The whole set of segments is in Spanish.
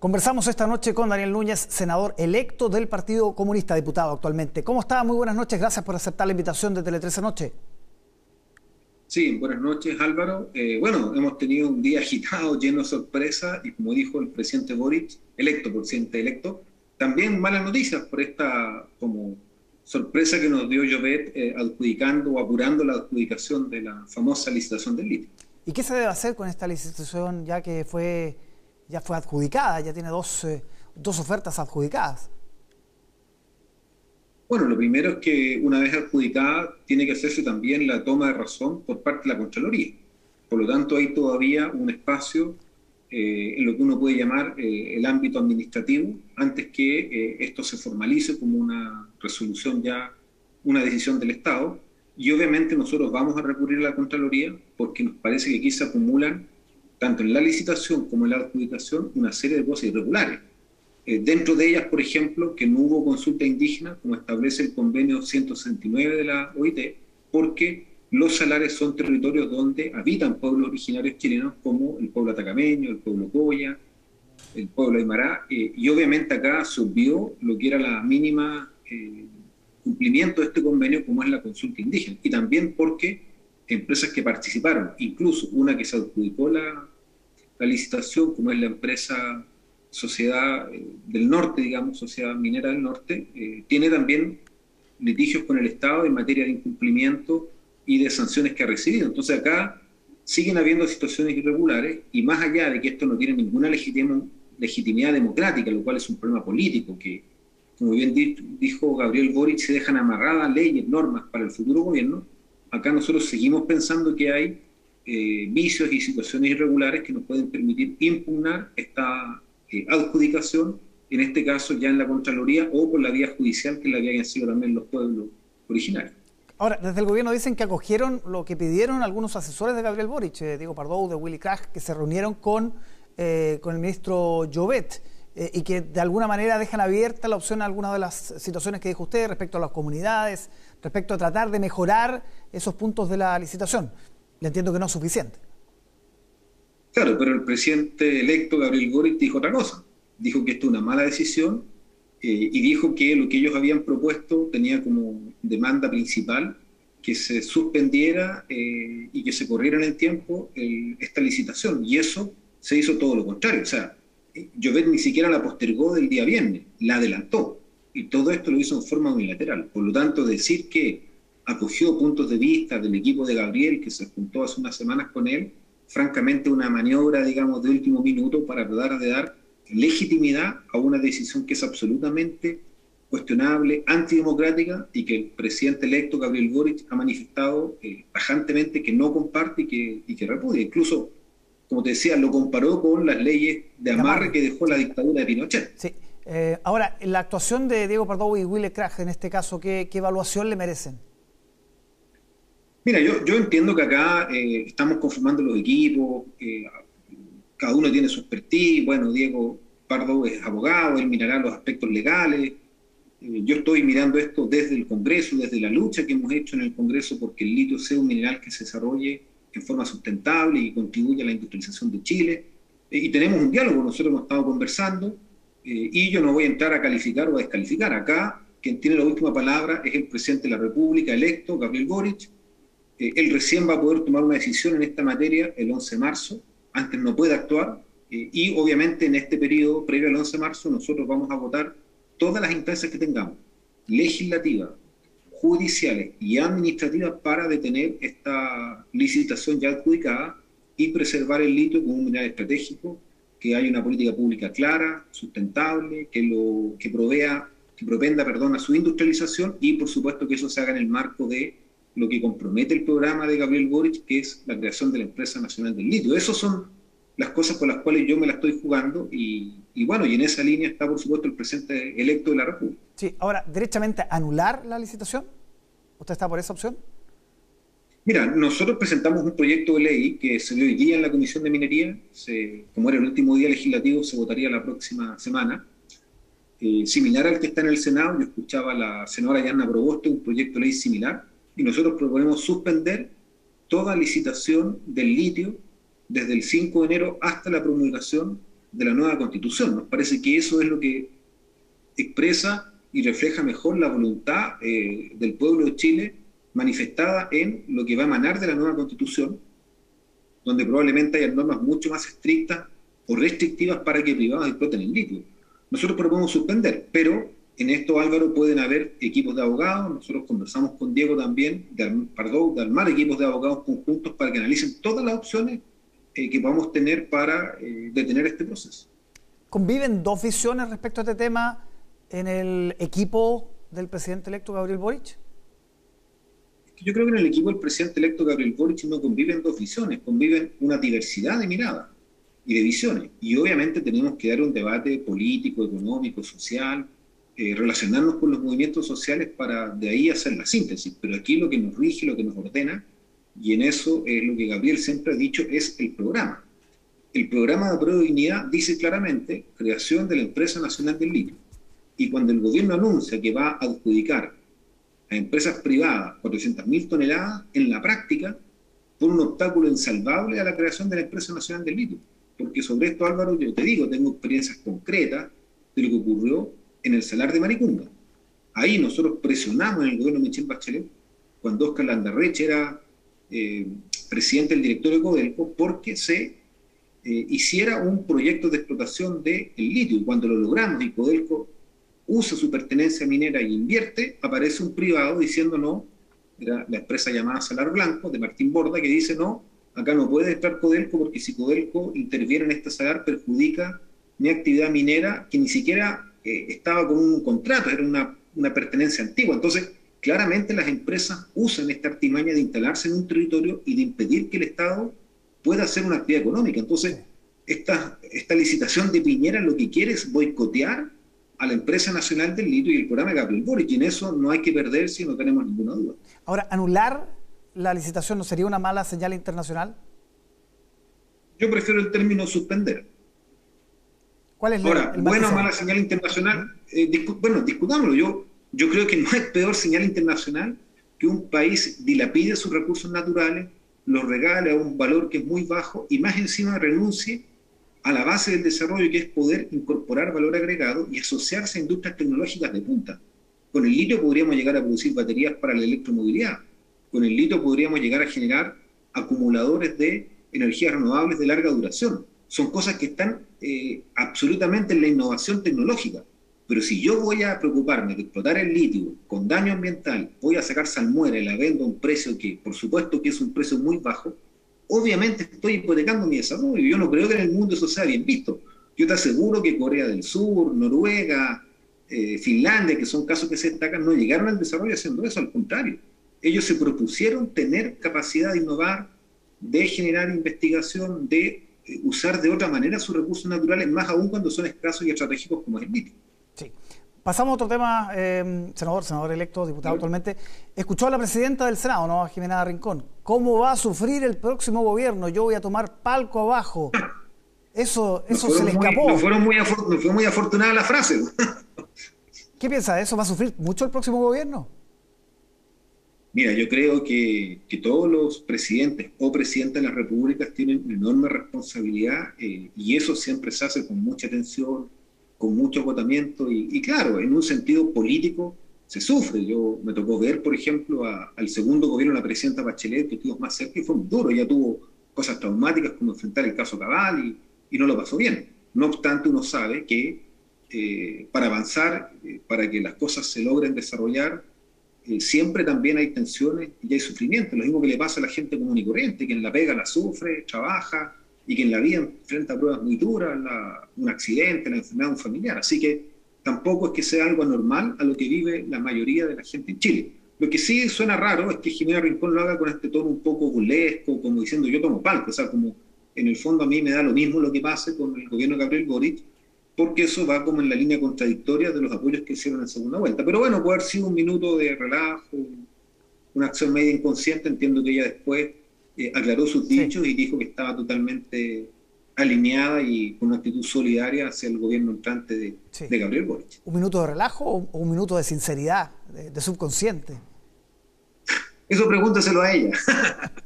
Conversamos esta noche con Daniel Núñez, senador electo del Partido Comunista, diputado actualmente. ¿Cómo está? Muy buenas noches, gracias por aceptar la invitación de Tele 13 Noche. Sí, buenas noches Álvaro. Eh, bueno, hemos tenido un día agitado, lleno de sorpresas y como dijo el presidente Boric, electo, presidente electo, también malas noticias por esta como sorpresa que nos dio Jovet eh, adjudicando o apurando la adjudicación de la famosa licitación del litio. ¿Y qué se debe hacer con esta licitación ya que fue ya fue adjudicada, ya tiene dos, eh, dos ofertas adjudicadas. Bueno, lo primero es que una vez adjudicada tiene que hacerse también la toma de razón por parte de la Contraloría. Por lo tanto, hay todavía un espacio eh, en lo que uno puede llamar eh, el ámbito administrativo antes que esto se formalice como una resolución ya, una decisión del Estado. Y obviamente nosotros vamos a recurrir a la Contraloría porque nos parece que aquí se acumulan tanto en la licitación como en la adjudicación, una serie de cosas irregulares. Eh, dentro de ellas, por ejemplo, que no hubo consulta indígena, como establece el convenio 169 de la OIT, porque los salares son territorios donde habitan pueblos originarios chilenos como el pueblo atacameño, el pueblo Coya, el pueblo Aymara, eh, y obviamente acá se obvió lo que era la mínima eh, cumplimiento de este convenio, como es la consulta indígena, y también porque empresas que participaron, incluso una que se adjudicó la, la licitación, como es la empresa Sociedad eh, del Norte, digamos, Sociedad Minera del Norte, eh, tiene también litigios con el Estado en materia de incumplimiento y de sanciones que ha recibido. Entonces acá siguen habiendo situaciones irregulares y más allá de que esto no tiene ninguna legitimidad democrática, lo cual es un problema político, que como bien dijo Gabriel Boric, se dejan amarradas leyes, normas para el futuro gobierno, acá nosotros seguimos pensando que hay eh, vicios y situaciones irregulares que nos pueden permitir impugnar esta eh, adjudicación, en este caso ya en la Contraloría o por la vía judicial que la habían sido también los pueblos originarios. Ahora, desde el gobierno dicen que acogieron lo que pidieron algunos asesores de Gabriel Boric, eh, Diego Pardou, de Willy Krach, que se reunieron con, con el ministro Jovet y que de alguna manera dejan abierta la opción a algunas de las situaciones que dijo usted respecto a las comunidades, respecto a tratar de mejorar esos puntos de la licitación. Le entiendo que no es suficiente. Claro, pero el presidente electo, Gabriel Boric, dijo otra cosa. Dijo que esto es una mala decisión eh, y dijo que lo que ellos habían propuesto tenía como demanda principal que se suspendiera eh, y que se corriera en el tiempo esta licitación. Y eso se hizo todo lo contrario. O sea, Llovet ni siquiera la postergó del día viernes, la adelantó. Y todo esto lo hizo en forma unilateral. Por lo tanto, decir que acogió puntos de vista del equipo de Gabriel, que se juntó hace unas semanas con él, francamente una maniobra, digamos, de último minuto para tratar de dar legitimidad a una decisión que es absolutamente cuestionable, antidemocrática y que el presidente electo Gabriel Boric ha manifestado eh, tajantemente que no comparte y que, y que repudia. Incluso, como te decía, lo comparó con las leyes de amarre que dejó la dictadura de Pinochet. Sí. Eh, ahora, la actuación de Diego Pardo y Willy Krach en este caso, ¿qué, ¿qué, evaluación le merecen? Mira, yo, yo entiendo que acá eh, estamos conformando los equipos, eh, cada uno tiene su expertise, bueno, Diego Pardo es abogado, él mirará los aspectos legales, eh, yo estoy mirando esto desde el Congreso, desde la lucha que hemos hecho en el Congreso porque el litio sea un mineral que se desarrolle en forma sustentable y contribuya a la industrialización de Chile. y tenemos un diálogo, nosotros hemos estado conversando y yo no voy a entrar a calificar o a descalificar. Acá quien tiene la última palabra es el presidente de la República electo, Gabriel Boric, eh, él recién va a poder tomar una decisión en esta materia el 11 de marzo, antes no puede actuar, eh, y obviamente en este periodo previo al 11 de marzo nosotros vamos a votar todas las instancias que tengamos, legislativas, judiciales y administrativas para detener esta licitación ya adjudicada y preservar el litio como un mineral estratégico, que haya una política pública clara, sustentable, que, lo, que provea, que propenda a su industrialización y por supuesto que eso se haga en el marco de lo que compromete el programa de Gabriel Boric, que es la creación de la empresa nacional del litio. Esas son las cosas con las cuales yo me la estoy jugando y, bueno, y en esa línea está por supuesto el presidente electo de la República. Sí, ahora, derechamente anular la licitación. ¿Usted está por esa opción? Mira, nosotros presentamos un proyecto de ley que se dio hoy día en la Comisión de Minería, como era el último día legislativo, se votaría la próxima semana. Eh, similar al que está en el Senado, yo escuchaba a la senadora Yanna Proboste un proyecto de ley similar, y nosotros proponemos suspender toda licitación del litio desde el 5 de enero hasta la promulgación de la nueva constitución. Nos parece que eso es lo que expresa y refleja mejor la voluntad eh, del pueblo de Chile manifestada en lo que va a emanar de la nueva constitución, donde probablemente haya normas mucho más estrictas o restrictivas para que privados exploten el litio. Nosotros proponemos suspender, pero en esto, Álvaro, pueden haber equipos de abogados. Nosotros conversamos con Diego también, de, perdón, de armar equipos de abogados conjuntos para que analicen todas las opciones eh, que podamos tener para eh, detener este proceso. ¿Conviven dos visiones respecto a este tema en el equipo del presidente electo Gabriel Boric? Yo creo que en el equipo del presidente electo Gabriel Boric no conviven dos visiones, conviven una diversidad de miradas y de visiones. Y obviamente tenemos que dar un debate político, económico, social, eh, relacionarnos con los movimientos sociales para de ahí hacer la síntesis. Pero aquí lo que nos rige, lo que nos ordena, y en eso es lo que Gabriel siempre ha dicho, es el programa. El programa de prueba de dignidad dice claramente creación de la empresa nacional del litio. Y cuando el gobierno anuncia que va a adjudicar a empresas privadas 400.000 toneladas, en la práctica pone un obstáculo insalvable a la creación de la empresa nacional del litio. Porque sobre esto, Álvaro, yo te digo, tengo experiencias concretas de lo que ocurrió en el salar de Maricunga. Ahí nosotros presionamos en el gobierno de Michel Bachelet, cuando Oscar Landarreche era eh, presidente del directorio de Codelco, porque se eh, hiciera un proyecto de explotación del litio. Y cuando lo logramos y Codelco usa su pertenencia minera e invierte, aparece un privado diciendo no, era la empresa llamada Salar Blanco, de Martín Borda, que dice no, acá no puede estar Codelco porque si Codelco interviene en este salar perjudica mi actividad minera que ni siquiera eh, estaba con un contrato, era una, una pertenencia antigua. Entonces, claramente las empresas usan esta artimaña de instalarse en un territorio y de impedir que el Estado pueda hacer una actividad económica. Entonces, esta, esta licitación de Piñera lo que quiere es boicotear a la empresa nacional del litio y el programa Gabriel Boric. Y en eso no hay que perderse y no tenemos ninguna duda. Ahora, anular la licitación no sería una mala señal internacional? Yo prefiero el término suspender. ¿Cuál es Ahora, buena o mala señal internacional, eh, bueno, discutámoslo. Yo, yo creo que no hay peor señal internacional que un país dilapide sus recursos naturales, los regale a un valor que es muy bajo y más encima renuncie a la base del desarrollo, que es poder incorporar valor agregado y asociarse a industrias tecnológicas de punta. Con el litio podríamos llegar a producir baterías para la electromovilidad. Con el litio podríamos llegar a generar acumuladores de energías renovables de larga duración. Son cosas que están eh, absolutamente en la innovación tecnológica. Pero si yo voy a preocuparme de explotar el litio con daño ambiental, voy a sacar salmuera y la vendo a un precio que, por supuesto, que es un precio muy bajo, obviamente estoy hipotecando mi desarrollo. Yo no creo que en el mundo eso sea bien visto. Yo te aseguro que Corea del Sur, Noruega, eh, Finlandia, que son casos que se destacan, no llegaron al desarrollo haciendo eso, al contrario. Ellos se propusieron tener capacidad de innovar, de generar investigación, de usar de otra manera sus recursos naturales, más aún cuando son escasos y estratégicos como es el litio. Sí. Pasamos a otro tema, eh, senador, senador electo, diputado actualmente. Escuchó a la presidenta del Senado, ¿no? A Jimena Rincón. ¿Cómo va a sufrir el próximo gobierno? Yo voy a tomar palco abajo. Eso, eso se le escapó. no, fueron muy fue muy afortunada la frase. ¿Qué piensa de eso? ¿Va a sufrir mucho el próximo gobierno? Mira, yo creo que, que todos los presidentes o presidentas de las repúblicas tienen una enorme responsabilidad eh, y eso siempre se hace con mucha atención, con mucho agotamiento y, claro, en un sentido político se sufre. Yo me tocó ver, por ejemplo, al segundo gobierno de la presidenta Bachelet, que estuvo más cerca y fue muy duro. Ella tuvo cosas traumáticas como enfrentar el caso Cabal y, y no lo pasó bien. No obstante, uno sabe que eh, para avanzar, eh, para que las cosas se logren desarrollar, eh, siempre también hay tensiones y hay sufrimiento. Lo mismo que le pasa a la gente común y corriente, que en la pega la sufre, trabaja, y que en la vida enfrenta pruebas muy duras, un accidente, la enfermedad de un familiar. Así que tampoco es que sea algo anormal a lo que vive la mayoría de la gente en Chile. Lo que sí suena raro es que Jimena Rincón lo haga con este tono un poco burlesco, como diciendo yo tomo palco, o sea, como en el fondo a mí me da lo mismo lo que pase con el gobierno de Gabriel Boric, porque eso va como en la línea contradictoria de los apoyos que hicieron en segunda vuelta. Pero bueno, puede haber sido un minuto de relajo, una acción media inconsciente, entiendo que ella después eh, aclaró sus dichos y dijo que estaba totalmente alineada y con una actitud solidaria hacia el gobierno entrante de, Gabriel Boric. ¿Un minuto de relajo o un minuto de sinceridad, de, subconsciente? Eso pregúntaselo a ella.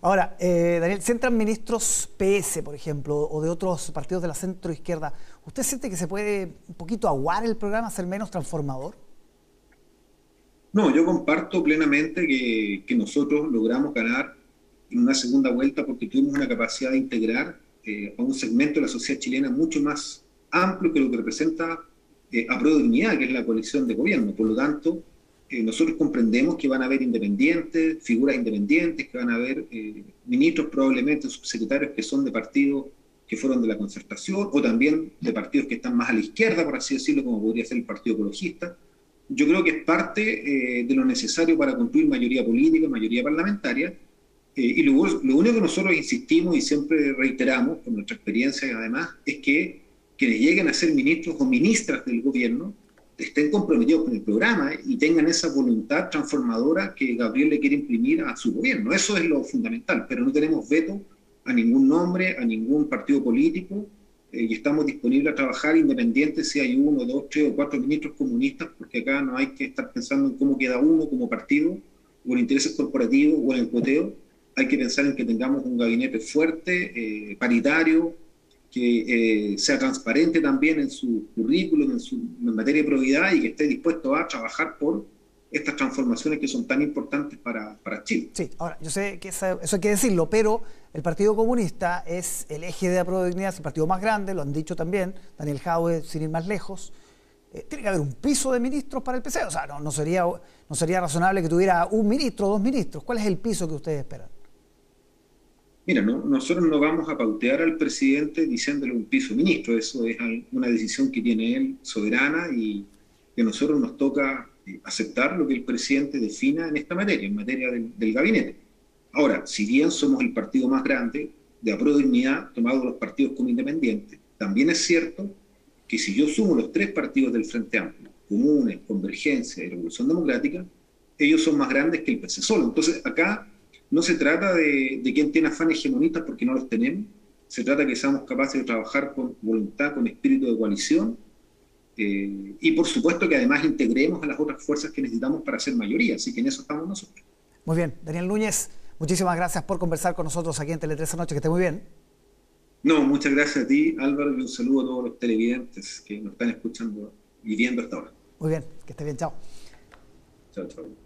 Ahora, eh, Daniel, si entran ministros PS, por ejemplo, o de otros partidos de la centro izquierda, ¿usted siente que se puede un poquito aguar el programa, ser menos transformador? No, yo comparto plenamente que, nosotros logramos ganar en una segunda vuelta porque tuvimos una capacidad de integrar eh, a un segmento de la sociedad chilena mucho más amplio que lo que representa eh, a Dignidad, que es la coalición de gobierno. Por lo tanto, eh, nosotros comprendemos que van a haber independientes, figuras independientes, que van a haber eh, ministros, probablemente subsecretarios que son de partidos que fueron de la concertación, o también de partidos que están más a la izquierda, por así decirlo, como podría ser el Partido Ecologista. Yo creo que es parte de lo necesario para construir mayoría política, mayoría parlamentaria, y lo, lo, único que nosotros insistimos y siempre reiteramos, con nuestra experiencia además, es que quienes lleguen a ser ministros o ministras del gobierno estén comprometidos con el programa y tengan esa voluntad transformadora que Gabriel le quiere imprimir a su gobierno. Eso es lo fundamental, pero no tenemos veto a ningún nombre, a ningún partido político, eh, y estamos disponibles a trabajar independientes si hay uno, dos, tres o cuatro ministros comunistas, porque acá no hay que estar pensando en cómo queda uno como partido, o en intereses corporativos, o en el poteo. Hay que pensar en que tengamos un gabinete fuerte, eh, paritario, que eh, sea transparente también en su currículum, en su materia de probidad y que esté dispuesto a trabajar por estas transformaciones que son tan importantes para, para Chile. Sí, ahora, yo sé que eso, hay que decirlo, pero el Partido Comunista es el eje de la dignidad, es el partido más grande, lo han dicho también, Daniel Jaue, sin ir más lejos. Eh, tiene que haber un piso de ministros para el PC, o sea, no, no, sería, no sería razonable que tuviera un ministro o dos ministros. ¿Cuál es el piso que ustedes esperan? Mira, no, nosotros no vamos a pautear al presidente diciéndole un piso ministro, eso es una decisión que tiene él soberana y que nosotros nos toca eh, aceptar lo que el presidente defina en esta materia, en materia del, gabinete. Ahora, si bien somos el partido más grande de apruebo dignidad, tomado los partidos como independientes, también es cierto que si yo sumo los tres partidos del Frente Amplio, Comunes, Convergencia y Revolución Democrática, ellos son más grandes que el PC solo. Entonces, acá no se trata de, de quién tiene afanes hegemonistas porque no los tenemos, se trata de que seamos capaces de trabajar con voluntad, con espíritu de coalición eh, y por supuesto que además integremos a las otras fuerzas que necesitamos para ser mayoría, así que en eso estamos nosotros. Muy bien, Daniel Núñez, muchísimas gracias por conversar con nosotros aquí en Tele 3 Noche, que esté muy bien. No, muchas gracias a ti Álvaro y un saludo a todos los televidentes que nos están escuchando y viendo hasta ahora. Muy bien, que esté bien, chao. Chao, chao.